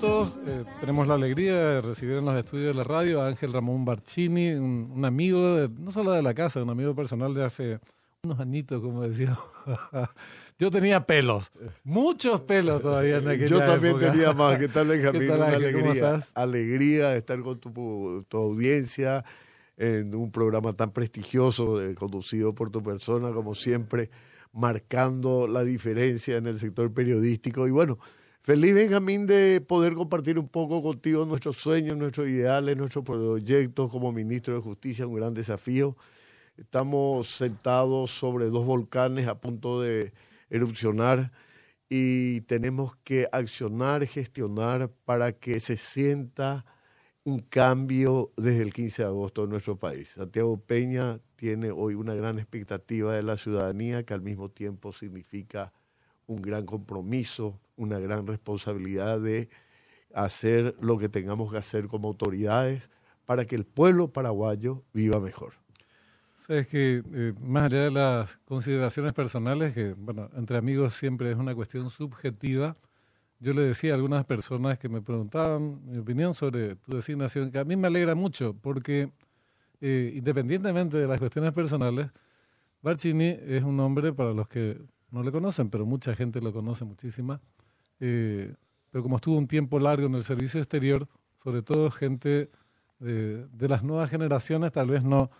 Eh, tenemos la alegría de recibir en los estudios de la radio a Ángel Ramón Barcini, un, amigo, de, no solo de la casa, un amigo personal de hace unos añitos, como decía. Yo tenía pelos, muchos pelos todavía en aquella Yo también tenía más. ¿Qué tal, Benjamín? ¿Qué tal, Una alegría. Alegría de estar con tu, tu, audiencia en un programa tan prestigioso, eh, conducido por tu persona, como siempre, marcando la diferencia en el sector periodístico. Y bueno, Feliz Benjamín de poder compartir un poco contigo nuestros sueños, nuestros ideales, nuestros proyectos como ministro de Justicia, un gran desafío. Estamos sentados sobre dos volcanes a punto de erupcionar y tenemos que accionar, gestionar para que se sienta un cambio desde el 15 de agosto en nuestro país. Santiago Peña tiene hoy una gran expectativa de la ciudadanía que al mismo tiempo significa un gran compromiso, una gran responsabilidad de hacer lo que tengamos que hacer como autoridades para que el pueblo paraguayo viva mejor. Sabes que eh, más allá de las consideraciones personales, que bueno, entre amigos siempre es una cuestión subjetiva, yo le decía a algunas personas que me preguntaban mi opinión sobre tu designación, que a mí me alegra mucho, porque eh, independientemente de las cuestiones personales, Barcini es un hombre para los que no le conocen, pero mucha gente lo conoce muchísima. Eh, pero como estuvo un tiempo largo en el servicio exterior, sobre todo gente de, las nuevas generaciones tal vez no,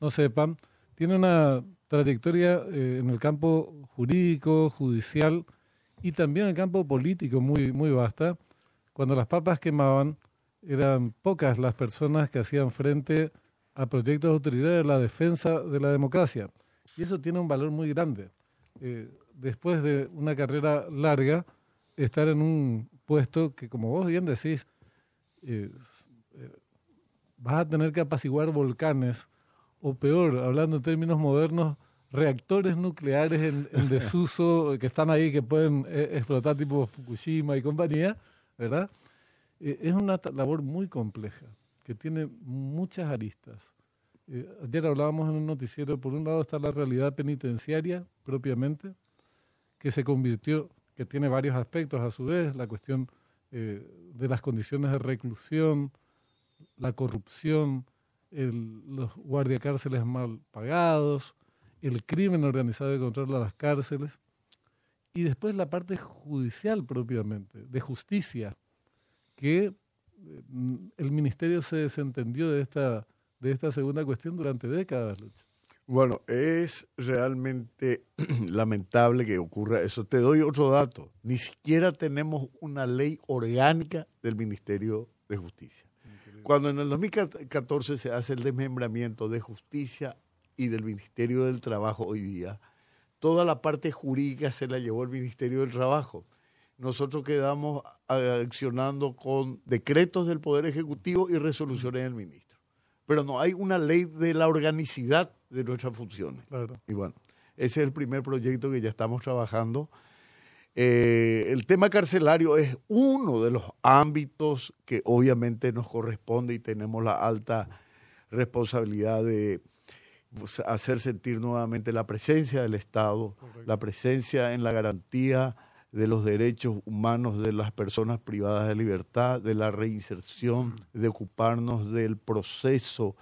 no sepan, tiene una trayectoria eh, en el campo jurídico, judicial y también en el campo político muy, muy vasta. Cuando las papas quemaban, eran pocas las personas que hacían frente a proyectos de autoridad de la defensa de la democracia. Y eso tiene un valor muy grande. Eh, después de una carrera larga, estar en un puesto que, como vos bien decís, eh, eh, vas a tener que apaciguar volcanes, o peor, hablando en términos modernos, reactores nucleares en, desuso que están ahí, que pueden explotar tipo Fukushima y compañía, ¿verdad? es una labor muy compleja, que tiene muchas aristas. Eh, ayer hablábamos en un noticiero, por un lado está la realidad penitenciaria propiamente, que se convirtió, que tiene varios aspectos a su vez, la cuestión eh, de las condiciones de reclusión, la corrupción, los guardiacárceles mal pagados, el crimen organizado que controla las cárceles, y después la parte judicial propiamente, de justicia, que eh, el ministerio se desentendió de esta de esta segunda cuestión durante décadas, Lucha. Bueno, es realmente lamentable que ocurra eso. Te doy otro dato. Ni siquiera tenemos una ley orgánica del Ministerio de Justicia. Cuando en el 2014 se hace el desmembramiento de justicia y del Ministerio del Trabajo hoy día, toda la parte jurídica se la llevó el Ministerio del Trabajo. Nosotros quedamos accionando con decretos del Poder Ejecutivo y resoluciones del ministro pero no hay una ley de la organicidad de nuestras funciones. Y bueno, ese es el primer proyecto que ya estamos trabajando. Eh, el tema carcelario es uno de los ámbitos que obviamente nos corresponde y tenemos la alta responsabilidad de pues, hacer sentir nuevamente la presencia del Estado, la presencia en la garantía de los derechos humanos de las personas privadas de libertad, de la reinserción, de ocuparnos del proceso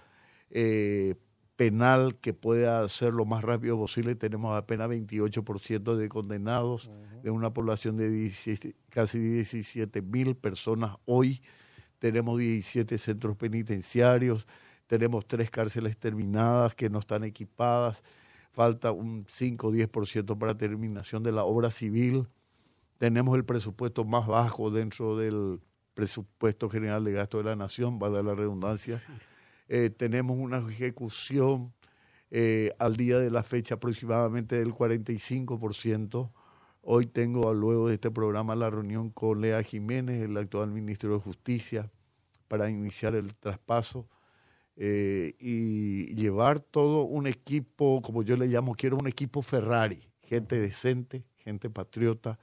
eh, penal que pueda ser lo más rápido posible. Tenemos apenas 28% de condenados de una población de casi 17 mil personas hoy. Tenemos 17 centros penitenciarios, tenemos tres cárceles terminadas que no están equipadas, falta un 5 o 10% para terminación de la obra civil tenemos el presupuesto más bajo dentro del presupuesto general de gasto de la nación, vale la redundancia. Eh, tenemos una ejecución eh, al día de la fecha aproximadamente del 45%. Hoy tengo, luego de este programa, la reunión con Lea Jiménez, el actual ministro de Justicia, para iniciar el traspaso eh, y llevar todo un equipo, como yo le llamo, quiero un equipo Ferrari, gente decente, gente patriota,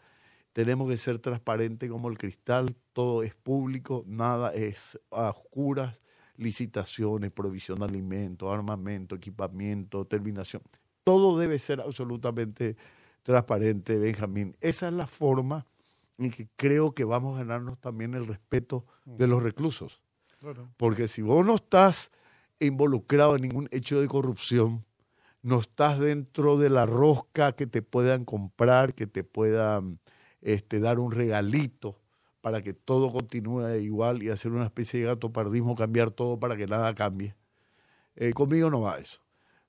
tenemos que ser transparentes como el cristal, todo es público, nada es a oscuras, licitaciones, provisión de alimentos, armamento, equipamiento, terminación. Todo debe ser absolutamente transparente, Benjamín. Esa es la forma y que creo que vamos a ganarnos también el respeto de los reclusos. Porque si vos no estás involucrado en ningún hecho de corrupción, no estás dentro de la rosca que te puedan comprar, que te puedan este, dar un regalito para que todo continúe igual y hacer una especie de gato pardismo, cambiar todo para que nada cambie. Eh, conmigo no va eso.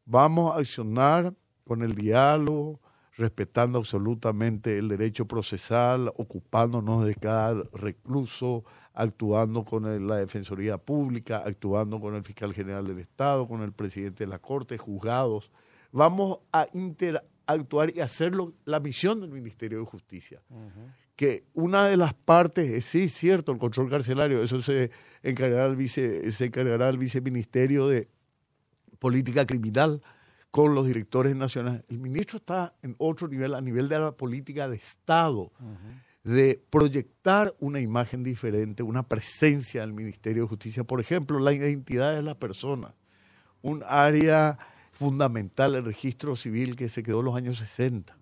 Vamos a accionar con el diálogo, respetando absolutamente el derecho procesal, ocupándonos de cada recluso, actuando con la Defensoría Pública, actuando con el fiscal general del Estado, con el presidente de la Corte, juzgados. Vamos a interactuar y hacerlo la misión del Ministerio de Justicia. Que una de las partes es, sí, cierto, el control carcelario, eso se encargará el, vice, se encargará el viceministerio de Política Criminal con los directores nacionales. El ministro está en otro nivel, a nivel de la política de Estado de proyectar una imagen diferente, una presencia del Ministerio de Justicia. Por ejemplo, la identidad de la persona, un área fundamental, el registro civil que se quedó en los años 60.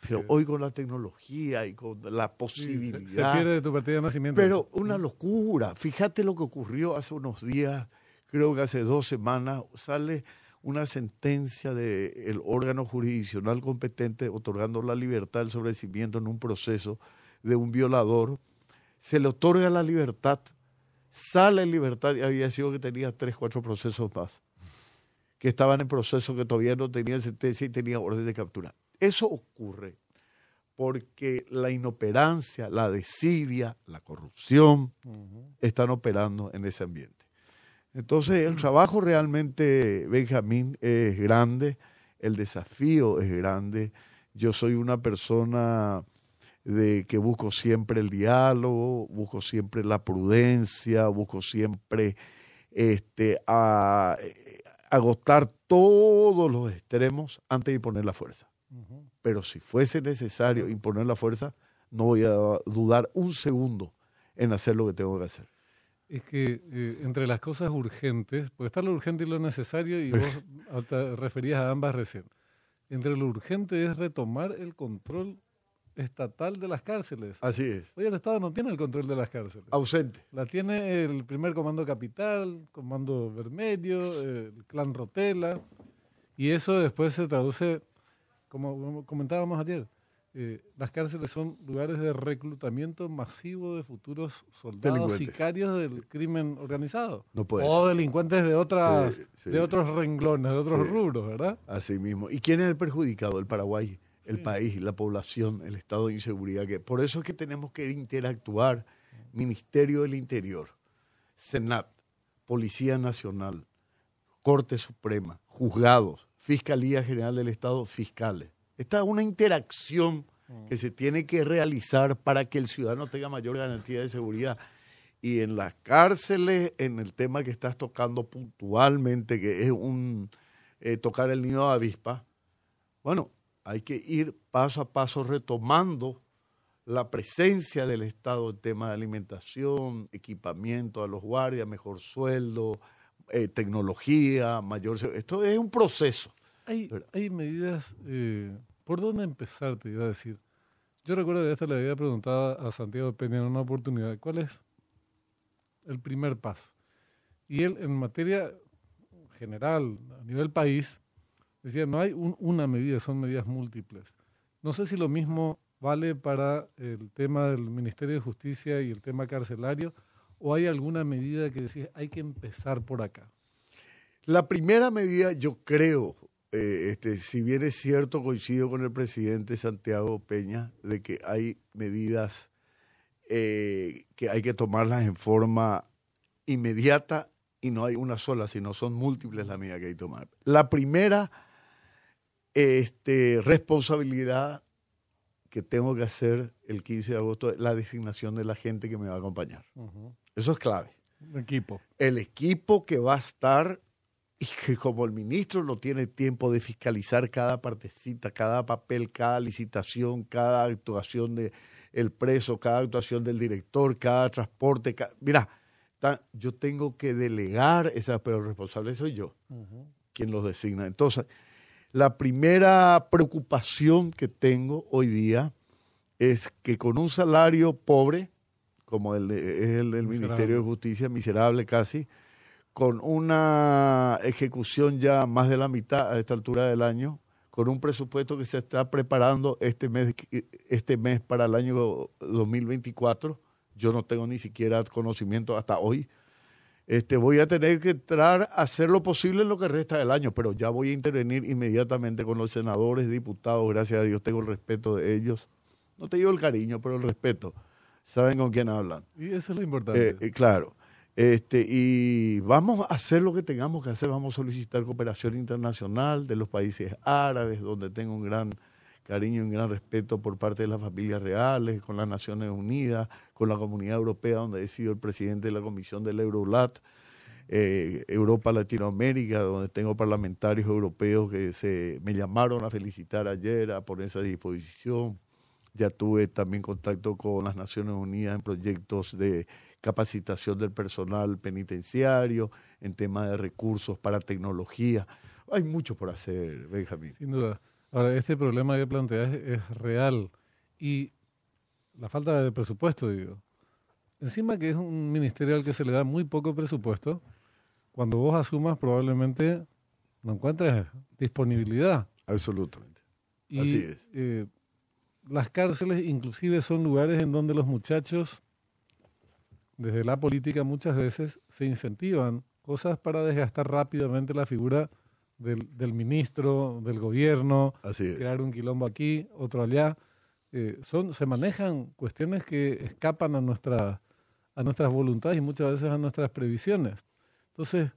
Pero hoy con la tecnología y con la posibilidad... se, pierde tu partida de nacimiento. Pero una locura. Fíjate lo que ocurrió hace unos días, creo que hace dos semanas, sale una sentencia del órgano jurisdiccional competente otorgando la libertad del sobrecimiento en un proceso de un violador, se le otorga la libertad, sale en libertad y había sido que tenía tres, cuatro procesos más, que estaban en proceso, que todavía no tenían sentencia y tenía orden de captura. Eso ocurre porque la inoperancia, la desidia, la corrupción están operando en ese ambiente. Entonces, el trabajo realmente, Benjamín, es grande, el desafío es grande. Yo soy una persona de que busco siempre el diálogo, busco siempre la prudencia, busco siempre este, a, agotar todos los extremos antes de imponer la fuerza. Pero si fuese necesario imponer la fuerza, no voy a dudar un segundo en hacer lo que tengo que hacer. Es que eh, entre las cosas urgentes, puede estar lo urgente y lo necesario, y vos te referías a ambas recién. Entre lo urgente es retomar el control estatal de las cárceles. Así es. Hoy el Estado no tiene el control de las cárceles. Ausente. La tiene el primer comando capital, comando vermelho, el clan Rotela, y eso después se traduce, como comentábamos ayer, eh, las cárceles son lugares de reclutamiento masivo de futuros soldados sicarios del crimen organizado. No puede o delincuentes de otras de otros renglones, de otros rubros, ¿verdad? Así mismo. ¿Y quién es el perjudicado? El Paraguay el país, la población, el estado de inseguridad. Que, por eso es que tenemos que interactuar Ministerio del Interior, Senat, Policía Nacional, Corte Suprema, juzgados, Fiscalía General del Estado, fiscales. Esta es una interacción que se tiene que realizar para que el ciudadano tenga mayor garantía de seguridad. Y en las cárceles, en el tema que estás tocando puntualmente, que es un eh, tocar el nido de avispa, bueno, hay que ir paso a paso retomando la presencia del Estado en tema de alimentación, equipamiento a los guardias, mejor sueldo, eh, tecnología, mayor... Esto es un proceso. Hay, hay medidas... Eh, ¿Por dónde empezar, te iba a decir? Yo recuerdo que esta le había preguntado a Santiago Peña en una oportunidad, ¿cuál es el primer paso? Y él, en materia general, a nivel país, Decía, no hay una medida, son medidas múltiples. No sé si lo mismo vale para el tema del Ministerio de Justicia y el tema carcelario, o hay alguna medida que decís, hay que empezar por acá. La primera medida, yo creo, eh, este, si bien es cierto, coincido con el presidente Santiago Peña, de que hay medidas eh, que hay que tomarlas en forma inmediata y no hay una sola, sino son múltiples las medidas que hay que tomar. La primera este, responsabilidad que tengo que hacer el 15 de agosto la designación de la gente que me va a acompañar. Eso es clave. El equipo. El equipo que va a estar y que como el ministro no tiene tiempo de fiscalizar cada partecita, cada papel, cada licitación, cada actuación del el preso, cada actuación del director, cada transporte. mira, yo tengo que delegar esa, pero el responsable soy yo, quien los designa. Entonces, la primera preocupación que tengo hoy día es que con un salario pobre, como el de- el del. Ministerio de Justicia, miserable casi, con una ejecución ya más de la mitad a esta altura del año, con un presupuesto que se está preparando este mes, este mes para el año 2024. Yo no tengo ni siquiera conocimiento hasta hoy. Este, voy a tener que entrar a hacer lo posible en lo que resta del año, pero ya voy a intervenir inmediatamente con los senadores, diputados, gracias a Dios tengo el respeto de ellos. No te digo el cariño, pero el respeto. Saben con quién hablan. Y eso es lo importante. Eh, eh, claro. Este, y vamos a hacer lo que tengamos que hacer. Vamos a solicitar cooperación internacional de los países árabes, donde tengo un gran cariño y un gran respeto por parte de las familias reales, con las Naciones Unidas, con la Comunidad Europea, donde he sido el presidente de la Comisión del Eurolat, eh, Europa Latinoamérica, donde tengo parlamentarios europeos que se me llamaron a felicitar ayer, a ponerse a disposición. Ya tuve también contacto con las Naciones Unidas en proyectos de capacitación del personal penitenciario, en temas de recursos para tecnología. Hay mucho por hacer, Benjamín. Sin duda. Ahora, este problema que planteas es, es real y la falta de presupuesto, digo. Encima que es un ministerio al que se le da muy poco presupuesto, cuando vos asumas probablemente no encuentres disponibilidad. Absolutamente. Y Así es. eh, las cárceles inclusive son lugares en donde los muchachos, desde la política muchas veces, se incentivan cosas para desgastar rápidamente la figura del, del ministro, del gobierno, Así es. crear un quilombo aquí, otro allá. Eh, son, se manejan cuestiones que escapan a, nuestra, a nuestras voluntades y muchas veces a nuestras previsiones. Entonces,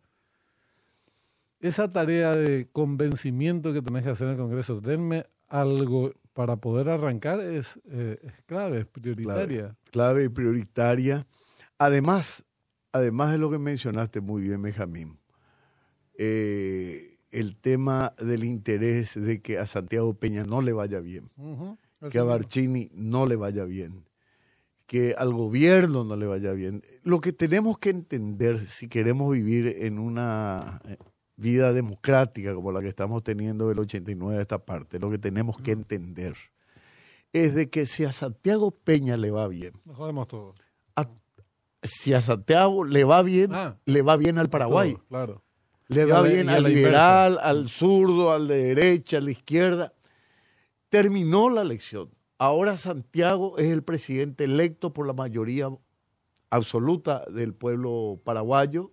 esa tarea de convencimiento que tenés que hacer en el Congreso, denme algo para poder arrancar, es, eh, es clave, es prioritaria. Clave y prioritaria. Además, además de lo que mencionaste muy bien, Benjamín, eh, el tema del interés de que a Santiago Peña no le vaya bien. Que a. Barcini no le vaya bien, que al gobierno no le vaya bien. Lo que tenemos que entender si queremos vivir en una eh, vida democrática como la que estamos teniendo del 89 a esta parte, lo que tenemos que entender es de que si a Santiago Peña le va bien, Nos jodemos todos. a- si a Santiago le va bien, Ah. le va bien al Paraguay. Claro. Le va a la- bien a al la liberal, al zurdo, al de derecha, al de izquierda. Terminó la elección. Ahora Santiago es el presidente electo por la mayoría absoluta del pueblo paraguayo.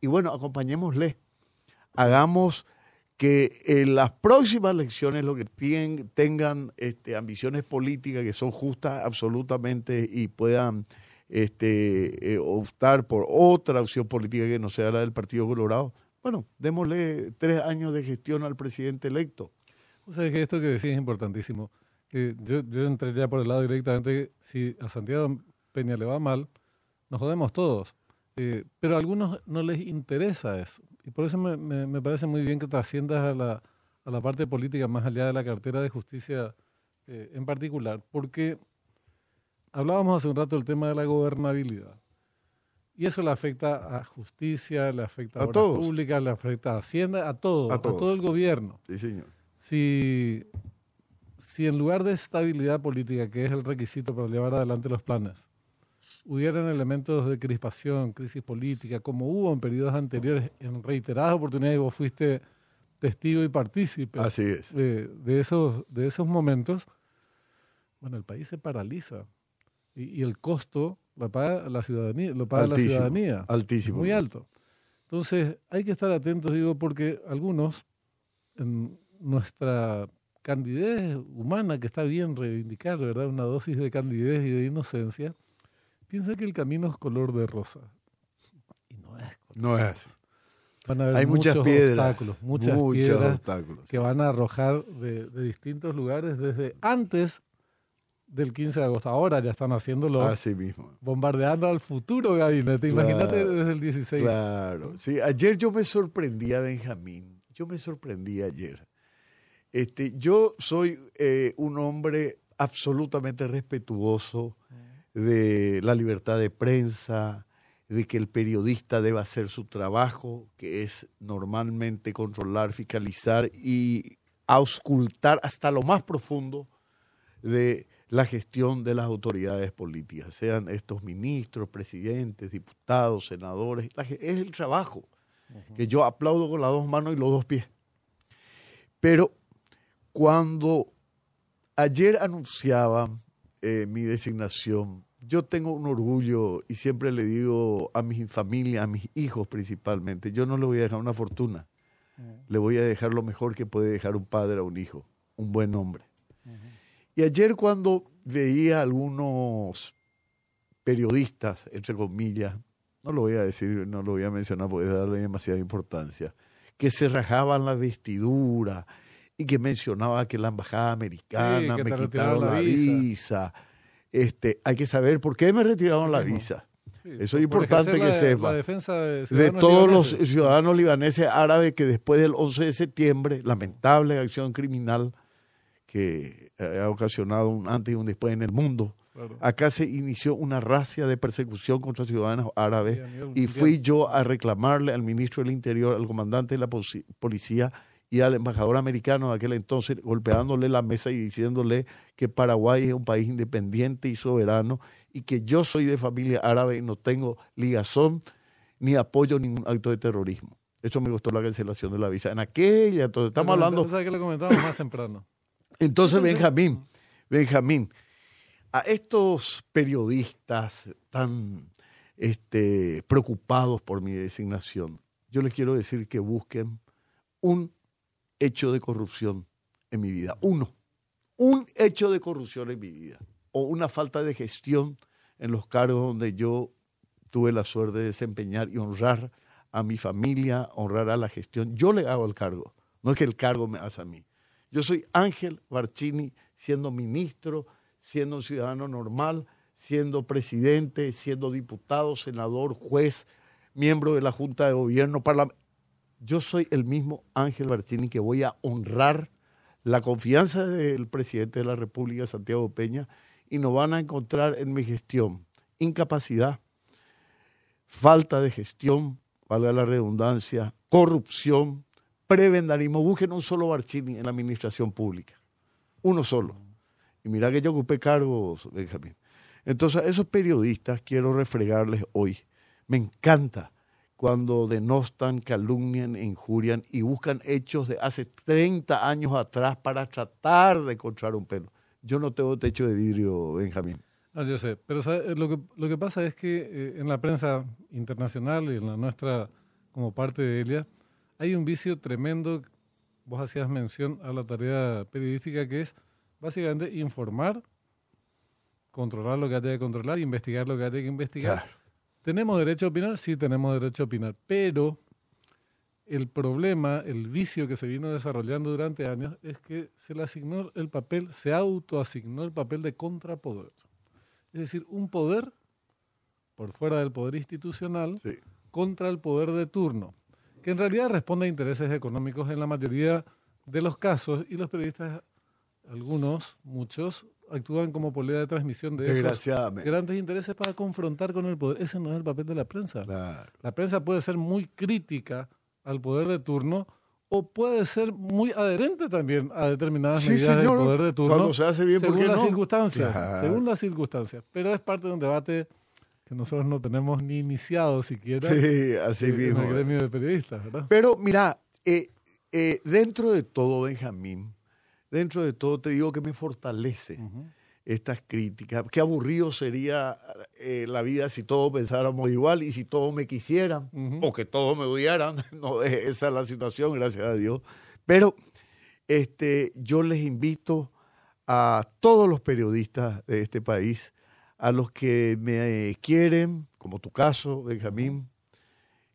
Y bueno, acompañémosle. Hagamos que en las próximas elecciones lo que tengan este, ambiciones políticas que son justas absolutamente y puedan este, eh, optar por otra opción política que no sea la del Partido Colorado, bueno, démosle tres años de gestión al presidente electo. O sea, que esto que decís es importantísimo. Eh, yo, entré ya por el lado directamente, si a Santiago Peña le va mal, nos jodemos todos. Eh, pero a algunos no les interesa eso. Y por eso me parece muy bien que trasciendas a la, a la parte política más allá de la cartera de justicia eh, en particular, porque hablábamos hace un rato del tema de la gobernabilidad. Y eso le afecta a justicia, le afecta a, A obras todos. públicas, le afecta a Hacienda, a todo, A todo el gobierno Sí, señor. si, si en lugar de estabilidad política, que es el requisito para llevar adelante los planes, hubieran elementos de crispación, crisis política, como hubo en periodos anteriores, en reiteradas oportunidades, y vos fuiste testigo y partícipe Así es. de, de esos, de esos momentos, bueno, el país se paraliza. Y, y el costo lo paga la ciudadanía, lo paga la Altísimo, ciudadanía altísimo. muy alto. Entonces, hay que estar atentos, digo, porque algunos, en nuestra candidez humana, que está bien reivindicar, ¿verdad? Una dosis de candidez y de inocencia, piensan que el camino es color de rosa. Y no es color No es. Van a haber Hay muchas muchos piedras. obstáculos, muchas muchos piedras obstáculos. que van a arrojar de, de distintos lugares desde antes del 15 de agosto. Ahora ya están haciéndolo, Así mismo. bombardeando al futuro gabinete. Imagínate Claro, desde el 16. Claro. Sí, ayer yo me sorprendía, Benjamín. Yo me sorprendí ayer. Este, yo soy eh, un hombre absolutamente respetuoso de la libertad de prensa, de que el periodista debe hacer su trabajo, que es normalmente controlar, fiscalizar y auscultar hasta lo más profundo de la gestión de las autoridades políticas, sean estos ministros, presidentes, diputados, senadores. Es el trabajo que yo aplaudo con las dos manos y los dos pies. Pero cuando ayer anunciaba eh, mi designación, yo tengo un orgullo y siempre le digo a mi familia, a mis hijos principalmente, yo no le voy a dejar una fortuna, le voy a dejar lo mejor que puede dejar un padre a un hijo, un buen hombre. Y ayer cuando veía algunos periodistas, entre comillas, no lo voy a decir, no lo voy a mencionar porque darle demasiada importancia, que se rajaban la vestidura y que mencionaba que la embajada americana me quitaron la visa. Este, hay que saber por qué me retiraron la visa. Eso es importante que sepa. de, todos los ciudadanos libaneses árabes que después del 11 de septiembre, lamentable acción criminal que ha ocasionado un antes y un después en el mundo, Acá se inició una racia de persecución contra ciudadanos árabes y fui yo a reclamarle al ministro del Interior, al comandante de la policía y al embajador americano de aquel entonces, golpeándole la mesa y diciéndole que Paraguay es un país independiente y soberano y que yo soy de familia árabe y no tengo ligazón ni apoyo ningún acto de terrorismo. Eso me gustó la cancelación de la visa. En aquella, entonces estamos hablando... que lo comentamos más temprano. Entonces, Benjamín, Benjamín, a estos periodistas tan este, preocupados por mi designación, yo les quiero decir que busquen un hecho de corrupción en mi vida. Uno, un hecho de corrupción en mi vida. O una falta de gestión en los cargos donde yo tuve la suerte de desempeñar y honrar a mi familia, honrar a la gestión. Yo le hago el cargo, no es que el cargo me hace a mí. Yo soy Ángel Barcini, siendo ministro, siendo un ciudadano normal, siendo presidente, siendo diputado, senador, juez, miembro de la Junta de Gobierno, Yo soy el mismo Ángel Barcini que voy a honrar la confianza del presidente de la República, Santiago Peña, y nos van a encontrar en mi gestión. Incapacidad, falta de gestión, valga la redundancia, corrupción, prebendarismo. Busquen un solo Barcini en la administración pública, uno solo y mira que yo ocupé cargos, Benjamín. Entonces, esos periodistas quiero refregarles hoy. Me encanta cuando denostan, calumnian, injurian y buscan hechos de hace 30 años atrás para tratar de encontrar un pelo. Yo no tengo techo de vidrio, Benjamín. No, yo sé, pero Lo, que, lo que pasa es que eh, en la prensa internacional y en la nuestra, como parte de ella, hay un vicio tremendo. Vos hacías mención a la tarea periodística que es básicamente informar, controlar lo que haya que controlar, investigar lo que haya que investigar. ¿Tenemos derecho a opinar? Sí, tenemos derecho a opinar, pero el problema, el vicio que se vino desarrollando durante años es que se le asignó el papel, se autoasignó el papel de contrapoder. Es decir, un poder por fuera del poder institucional contra el poder de turno, que en realidad responde a intereses económicos en la mayoría de los casos y los periodistas algunos, muchos, actúan como polea de transmisión de esos grandes intereses para confrontar con el poder. Ese no es el papel de la prensa. La prensa puede ser muy crítica al poder de turno o puede ser muy adherente también a determinadas medidas del poder de turno se hace bien, según las circunstancias. Según las circunstancias. Pero es parte de un debate que nosotros no tenemos ni iniciado siquiera así en el gremio de periodistas. Pero mira, eh, eh, dentro de todo, Benjamín, dentro de todo te digo que me fortalece estas críticas. Qué aburrido sería eh, la vida si todos pensáramos igual y si todos me quisieran o que todos me odiaran. No, esa es la situación, gracias a Dios. Pero este, yo les invito a todos los periodistas de este país, a los que me quieren, como tu caso, Benjamín,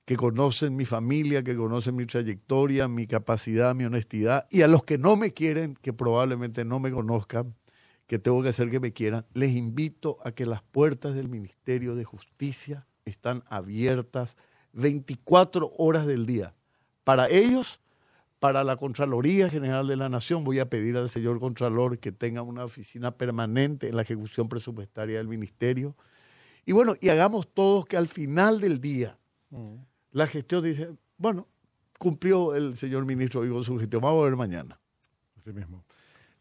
que conocen mi familia, que conocen mi trayectoria, mi capacidad, mi honestidad, y a los que no me quieren, que probablemente no me conozcan, que tengo que hacer que me quieran, les invito a que las puertas del Ministerio de Justicia están abiertas 24 horas del día. Para ellos, para la Contraloría General de la Nación, voy a pedir al señor Contralor que tenga una oficina permanente en la ejecución presupuestaria del Ministerio. Y bueno, y hagamos todos que al final del día, mm la gestión dice, bueno, cumplió el señor ministro digo su gestión, vamos a ver mañana. Así mismo.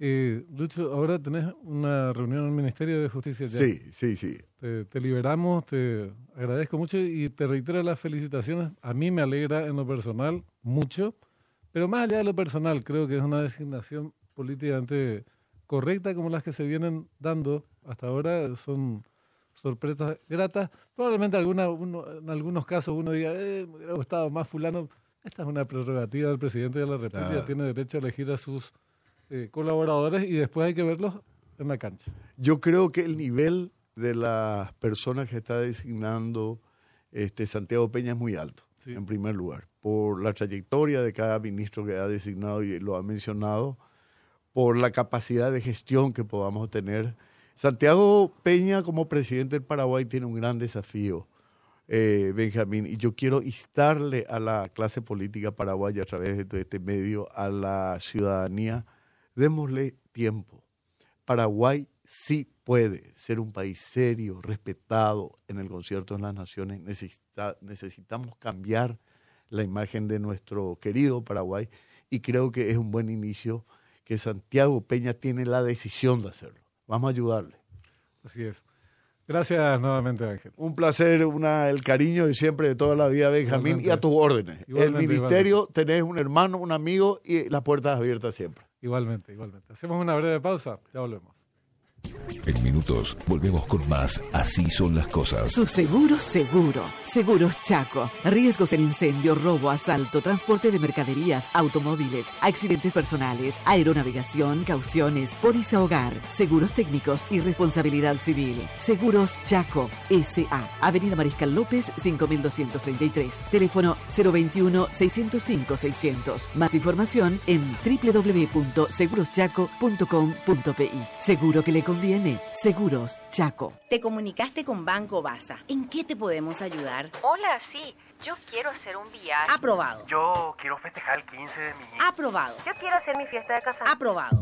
Eh, Lucho, ahora tenés una reunión en el Ministerio de Justicia. Ya. Sí, sí, sí. Te, te, liberamos, te agradezco mucho y te reitero las felicitaciones. A mí me alegra en lo personal mucho, pero más allá de lo personal, creo que es una designación políticamente correcta como las que se vienen dando hasta ahora. Son sorpresas gratas. Probablemente alguna, uno, en algunos casos uno diga, eh, me hubiera gustado más fulano. Esta es una prerrogativa del presidente de la República, claro. tiene derecho a elegir a sus eh, colaboradores y después hay que verlos en la cancha. Yo creo que el nivel de las personas que está designando este Santiago Peña es muy alto, en primer lugar, por la trayectoria de cada ministro que ha designado y lo ha mencionado, por la capacidad de gestión que podamos tener. Santiago Peña como presidente del Paraguay tiene un gran desafío, eh, Benjamín, y yo quiero instarle a la clase política paraguaya a través de este medio, a la ciudadanía, démosle tiempo. Paraguay sí puede ser un país serio, respetado en el concierto de las naciones. Necesita, necesitamos cambiar la imagen de nuestro querido Paraguay y creo que es un buen inicio que Santiago Peña tiene la decisión de hacerlo. Vamos a ayudarle. Así es. Gracias nuevamente, Ángel. Un placer, una, el cariño de siempre, de toda la vida, Benjamín, igualmente. y a tus órdenes. Igualmente, el ministerio, igualmente. tenés un hermano, un amigo y las puertas abiertas siempre. Igualmente, igualmente. Hacemos una breve pausa, ya volvemos. En minutos volvemos con más Así son las cosas. Su seguro seguro. Seguros Chaco. Riesgos en incendio, robo, asalto, transporte de mercaderías, automóviles, accidentes personales, aeronavegación, cauciones, póliza hogar, seguros técnicos y responsabilidad civil. Seguros Chaco SA. Avenida Mariscal López 5233. Teléfono 021 605 600. Más información en www.seguroschaco.com.pi. Seguro que le conviene. Seguros Chaco. Te comunicaste con Banco Basa. ¿En qué te podemos ayudar? Hola, sí. Yo quiero hacer un viaje. Aprobado. Yo quiero festejar el 15 de mi Aprobado. Yo quiero hacer mi fiesta de casamiento. Aprobado.